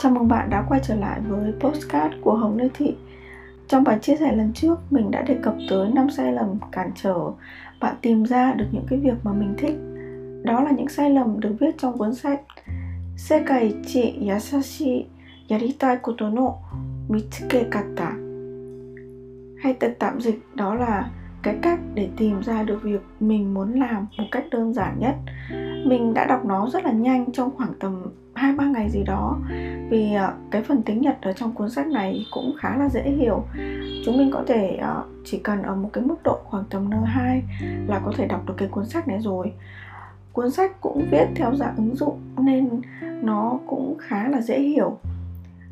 Chào mừng bạn đã quay trở lại với postcard của Hồng Lê Thị. Trong bài chia sẻ lần trước, mình đã đề cập tới 5 sai lầm cản trở. Bạn tìm ra được những cái việc mà mình thích. Đó là những sai lầm được viết trong cuốn sách Sekai chi yasashi yaritai koto no mitsuke kata. Hay tật tạm dịch đó là cái cách để tìm ra được việc mình muốn làm một cách đơn giản nhất. Mình đã đọc nó rất là nhanh trong khoảng tầm hai ba ngày gì đó. Vì ờ, cái phần tiếng Nhật ở trong cuốn sách này cũng khá là dễ hiểu. Chúng mình có thể ờ, chỉ cần ở một cái mức độ khoảng tầm N2 là có thể đọc được cái cuốn sách này rồi. Cuốn sách cũng viết theo dạng ứng dụng nên nó cũng khá là dễ hiểu.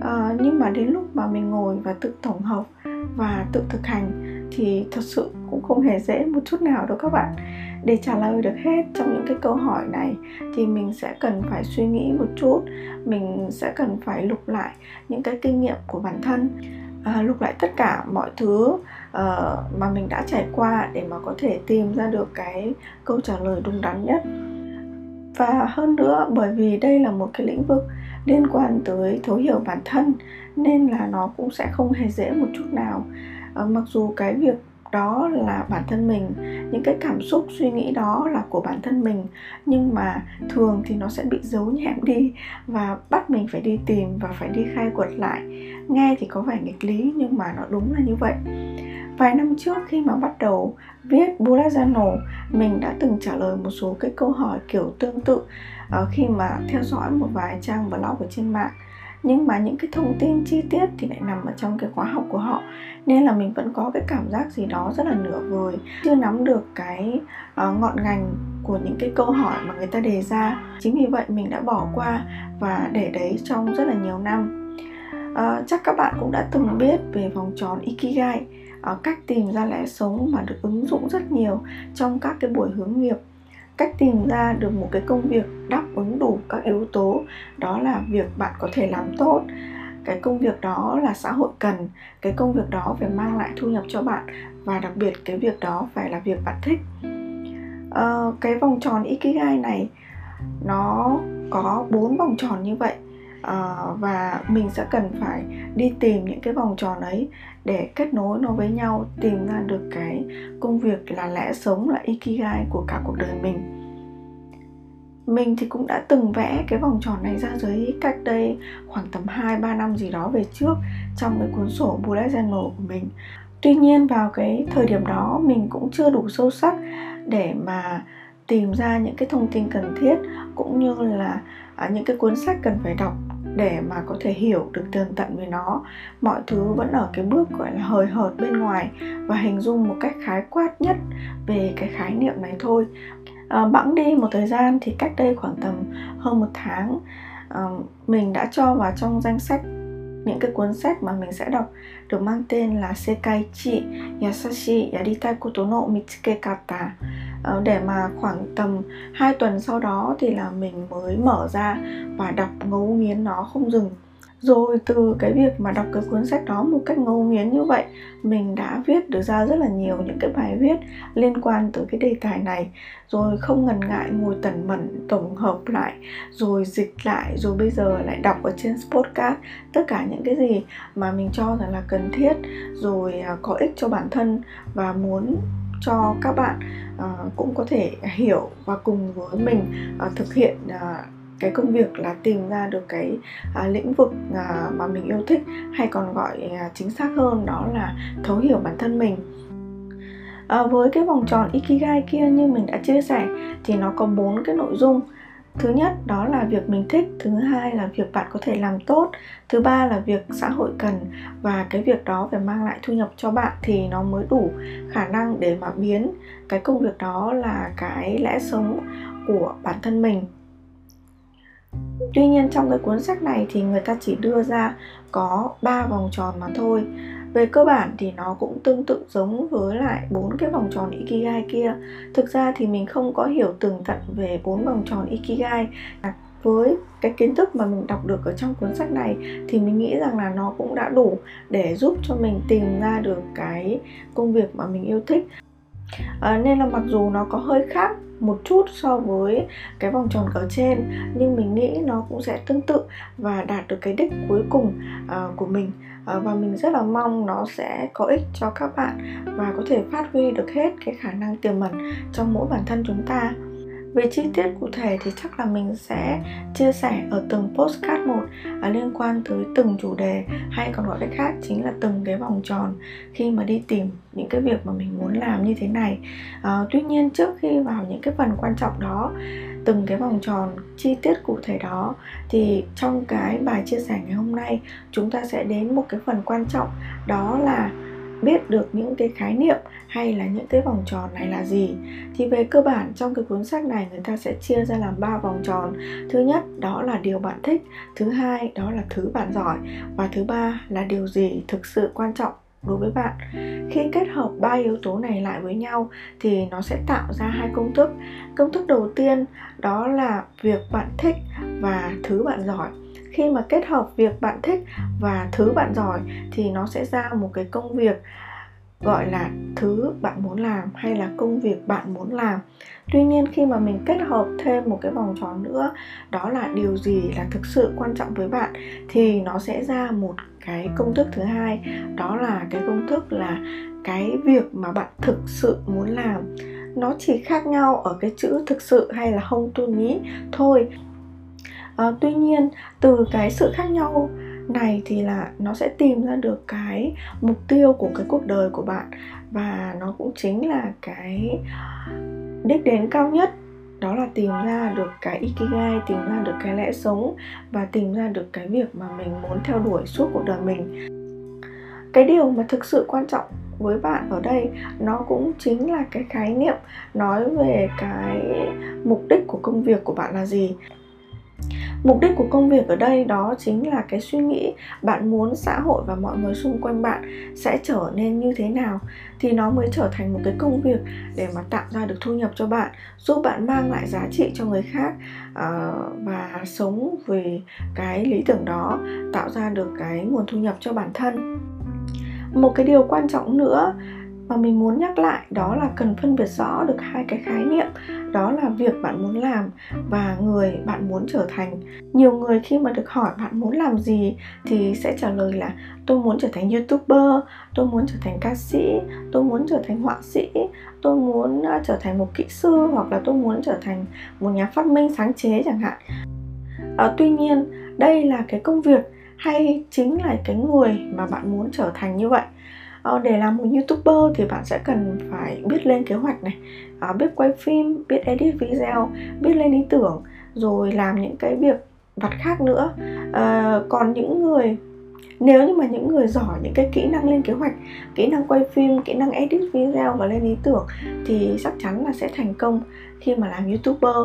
À, nhưng mà đến lúc mà mình ngồi và tự tổng hợp và tự thực hành thì thật sự cũng không hề dễ một chút nào đâu các bạn để trả lời được hết trong những cái câu hỏi này thì mình sẽ cần phải suy nghĩ một chút. Mình sẽ cần phải lục lại những cái kinh nghiệm của bản thân à, lục lại tất cả mọi thứ uh, mà mình đã trải qua để mà có thể tìm ra được cái câu trả lời đúng đắn nhất. Và hơn nữa bởi vì đây là một cái lĩnh vực liên quan tới thấu hiểu bản thân nên là nó cũng sẽ không hề dễ một chút nào. À, mặc dù cái việc đó là bản thân mình. Những cái cảm xúc, suy nghĩ đó là của bản thân mình. Nhưng mà thường thì nó sẽ bị giấu nhẹm đi và bắt mình phải đi tìm và phải đi khai quật lại. Nghe thì có vẻ nghịch lý nhưng mà nó đúng là như vậy. Vài năm trước khi mà bắt đầu viết bullet journal mình đã từng trả lời một số cái câu hỏi kiểu tương tự ờ, khi mà theo dõi một vài trang blog ở trên mạng nhưng mà những cái thông tin chi tiết thì lại nằm ở trong cái khóa học của họ. Nên là mình vẫn có cái cảm giác gì đó rất là nửa vời. Chưa nắm được cái uh, ngọn ngành của những cái câu hỏi mà người ta đề ra. Chính vì vậy mình đã bỏ qua và để đấy trong rất là nhiều năm. Uh, chắc các bạn cũng đã từng biết về vòng tròn ikigai uh, cách tìm ra lẽ sống mà được ứng dụng rất nhiều trong các cái buổi hướng nghiệp cách tìm ra được một cái công việc đáp ứng đủ các yếu tố. Đó là việc bạn có thể làm tốt. Cái công việc đó là xã hội cần. Cái công việc đó phải mang lại thu nhập cho bạn và đặc biệt cái việc đó phải là việc bạn thích. Uh, cái vòng tròn ikigai này nó có bốn vòng tròn như vậy. Uh, và mình sẽ cần phải đi tìm những cái vòng tròn ấy để kết nối nó với nhau, tìm ra được cái công việc là lẽ sống, là ikigai của cả cuộc đời mình. Mình thì cũng đã từng vẽ cái vòng tròn này ra dưới cách đây khoảng tầm 2-3 năm gì đó về trước trong cái cuốn sổ bullet journal của mình. Tuy nhiên vào cái thời điểm đó, mình cũng chưa đủ sâu sắc để mà tìm ra những cái thông tin cần thiết, cũng như là à, những cái cuốn sách cần phải đọc để mà có thể hiểu được tường tận về nó. Mọi thứ vẫn ở cái bước gọi là hời hợt bên ngoài và hình dung một cách khái quát nhất về cái khái niệm này thôi. À, bẵng đi một thời gian thì cách đây khoảng tầm hơn một tháng à, mình đã cho vào trong danh sách những cái cuốn sách mà mình sẽ đọc được mang tên là Sekai Chi Yasashi Yaritai Koto no Mitsuke Kata Ờ, để mà khoảng tầm 2 tuần sau đó thì là mình mới mở ra và đọc ngấu nghiến nó không dừng. Rồi từ cái việc mà đọc cái cuốn sách đó một cách ngấu nghiến như vậy, mình đã viết được ra rất là nhiều những cái bài viết liên quan tới cái đề tài này. Rồi không ngần ngại ngồi tẩn mẩn, tổng hợp lại, rồi dịch lại, rồi bây giờ lại đọc ở trên podcast tất cả những cái gì mà mình cho rằng là cần thiết, rồi à, có ích cho bản thân và muốn cho các bạn uh, cũng có thể hiểu và cùng với mình uh, thực hiện uh, cái công việc là tìm ra được cái à, lĩnh vực à, mà mình yêu thích hay còn gọi à, chính xác hơn đó là thấu hiểu bản thân mình. À, với cái vòng tròn ikigai kia như mình đã chia sẻ thì nó có bốn cái nội dung thứ nhất, đó là việc mình thích. Thứ hai là việc bạn có thể làm tốt. Thứ ba là việc xã hội cần. Và cái việc đó phải mang lại thu nhập cho bạn thì nó mới đủ khả năng để mà biến cái công việc đó là cái lẽ sống của bản thân mình. Tuy nhiên, trong cái cuốn sách này thì người ta chỉ đưa ra có 3 vòng tròn mà thôi. Về cơ bản thì nó cũng tương tự giống với lại bốn cái vòng tròn Ikigai kia. Thực ra thì mình không có hiểu tường tận về bốn vòng tròn Ikigai. À, với cái kiến thức mà mình đọc được ở trong cuốn sách này thì mình nghĩ rằng là nó cũng đã đủ để giúp cho mình tìm ra được cái công việc mà mình yêu thích. À, nên là mặc dù nó có hơi khác một chút so với cái vòng tròn ở trên nhưng mình nghĩ nó cũng sẽ tương tự và đạt được cái đích cuối cùng uh, của mình Ờ, và mình rất là mong nó sẽ có ích cho các bạn và có thể phát huy được hết cái khả năng tiềm ẩn trong mỗi bản thân chúng ta. Về chi tiết cụ thể thì chắc là mình sẽ chia sẻ ở từng postcard một à, liên quan tới từng chủ đề hay còn gọi cách khác chính là từng cái vòng tròn khi mà đi tìm những cái việc mà mình muốn làm như thế này. À, tuy nhiên trước khi vào những cái phần quan trọng đó từng cái vòng tròn chi tiết cụ thể đó, thì trong cái bài chia sẻ ngày hôm nay, chúng ta sẽ đến một cái phần quan trọng, đó là biết được những cái khái niệm hay là những cái vòng tròn này là gì. Thì về cơ bản, trong cái cuốn sách này, người ta sẽ chia ra làm ba vòng tròn. Thứ nhất, đó là điều bạn thích. Thứ hai, đó là thứ bạn giỏi. Và thứ ba là điều gì thực sự quan trọng đối với bạn. Khi kết hợp ba yếu tố này lại với nhau thì nó sẽ tạo ra hai công thức. Công thức đầu tiên đó là việc bạn thích và thứ bạn giỏi. Khi mà kết hợp việc bạn thích và thứ bạn giỏi thì nó sẽ ra một cái công việc gọi là thứ bạn muốn làm hay là công việc bạn muốn làm. Tuy nhiên khi mà mình kết hợp thêm một cái vòng tròn nữa đó là điều gì là thực sự quan trọng với bạn thì nó sẽ ra một cái công thức thứ hai đó là cái công thức là cái việc mà bạn thực sự muốn làm. Nó chỉ khác nhau ở cái chữ thực sự hay là không tu nhí thôi. À, tuy nhiên từ cái sự khác nhau này thì là nó sẽ tìm ra được cái mục tiêu của cái cuộc đời của bạn. Và nó cũng chính là cái đích đến cao nhất. Đó là tìm ra được cái ikigai, tìm ra được cái lẽ sống và tìm ra được cái việc mà mình muốn theo đuổi suốt cuộc đời mình. Cái điều mà thực sự quan trọng với bạn ở đây, nó cũng chính là cái khái niệm nói về cái mục đích của công việc của bạn là gì mục đích của công việc ở đây đó chính là cái suy nghĩ bạn muốn xã hội và mọi người xung quanh bạn sẽ trở nên như thế nào thì nó mới trở thành một cái công việc để mà tạo ra được thu nhập cho bạn, giúp bạn mang lại giá trị cho người khác ờ, và sống vì cái lý tưởng đó, tạo ra được cái nguồn thu nhập cho bản thân. Một cái điều quan trọng nữa mà mình muốn nhắc lại đó là cần phân biệt rõ được hai cái khái niệm đó là việc bạn muốn làm và người bạn muốn trở thành. Nhiều người khi mà được hỏi bạn muốn làm gì thì sẽ trả lời là tôi muốn trở thành youtuber tôi muốn trở thành ca sĩ tôi muốn trở thành họa sĩ tôi muốn trở thành một kỹ sư hoặc là tôi muốn trở thành một nhà phát minh sáng chế chẳng hạn. À, tuy nhiên đây là cái công việc hay chính là cái người mà bạn muốn trở thành như vậy. Ờ, để làm một youtuber thì bạn sẽ cần phải biết lên kế hoạch này ờ, biết quay phim, biết edit video, biết lên ý tưởng, rồi làm những cái việc vặt khác nữa. Ờ, còn những người, nếu như mà những người giỏi những cái kỹ năng lên kế hoạch, kỹ năng quay phim, kỹ năng edit video và lên ý tưởng thì chắc chắn là sẽ thành công khi mà làm youtuber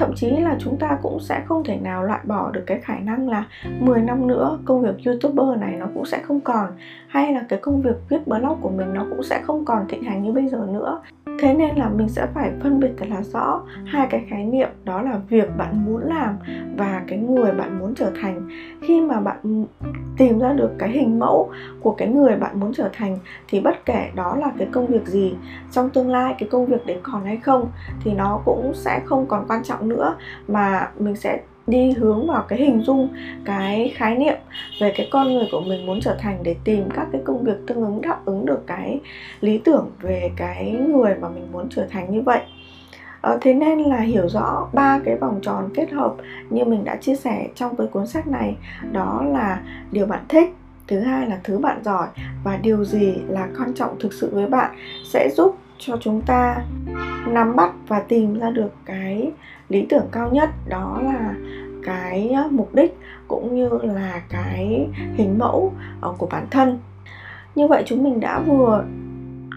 thậm chí là chúng ta cũng sẽ không thể nào loại bỏ được cái khả năng là 10 năm nữa công việc youtuber này nó cũng sẽ không còn. Hay là cái công việc viết blog của mình nó cũng sẽ không còn thịnh hành như bây giờ nữa thế nên là mình sẽ phải phân biệt thật là rõ hai cái khái niệm, đó là việc bạn muốn làm và cái người bạn muốn trở thành. Khi mà bạn tìm ra được cái hình mẫu của cái người bạn muốn trở thành thì bất kể đó là cái công việc gì, trong tương lai cái công việc đấy còn hay không thì nó cũng sẽ không còn quan trọng nữa, mà mình sẽ đi hướng vào cái hình dung cái khái niệm về cái con người của mình muốn trở thành để tìm các cái công việc tương ứng đáp ứng được cái lý tưởng về cái người mà mình muốn trở thành như vậy. Ờ, thế nên là hiểu rõ ba cái vòng tròn kết hợp như mình đã chia sẻ trong cái cuốn sách này. Đó là điều bạn thích thứ hai là thứ bạn giỏi và điều gì là quan trọng thực sự với bạn sẽ giúp cho chúng ta nắm bắt và tìm ra được cái lý tưởng cao nhất đó là cái mục đích cũng như là cái hình mẫu ờ, của bản thân. Như vậy chúng mình đã vừa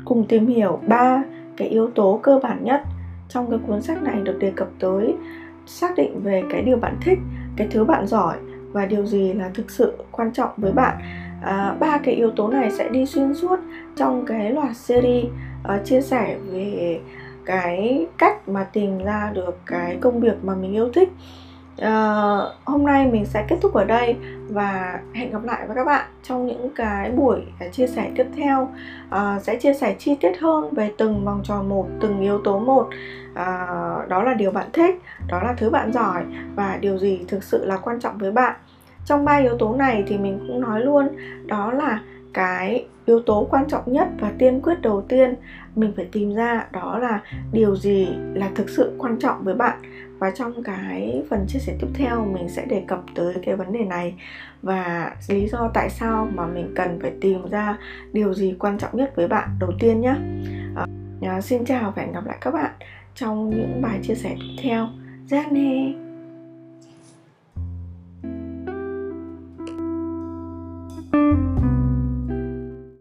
cùng tìm hiểu ba cái yếu tố cơ bản nhất trong cái cuốn sách này được đề cập tới xác định về cái điều bạn thích cái thứ bạn giỏi và điều gì là thực sự quan trọng với bạn. À, ba cái yếu tố này sẽ đi xuyên suốt trong cái loạt series uh, chia sẻ về cái cách mà tìm ra được cái công việc mà mình yêu thích uh, hôm nay mình sẽ kết thúc ở đây và hẹn gặp lại với các bạn trong những cái buổi à, chia sẻ tiếp theo. Uh, sẽ chia sẻ chi tiết hơn về từng vòng tròn một từng yếu tố một. Uh, đó là điều bạn thích đó là thứ bạn giỏi và điều gì thực sự là quan trọng với bạn. Trong ba yếu tố này thì mình cũng nói luôn đó là cái yếu tố quan trọng nhất và tiên quyết đầu tiên mình phải tìm ra đó là điều gì là thực sự quan trọng với bạn và trong cái phần chia sẻ tiếp theo mình sẽ đề cập tới cái vấn đề này. Và lý do tại sao mà mình cần phải tìm ra điều gì quan trọng nhất với bạn đầu tiên nhé à, ờ, xin chào và hẹn gặp lại các bạn trong những bài chia sẻ tiếp theo. Giác nè!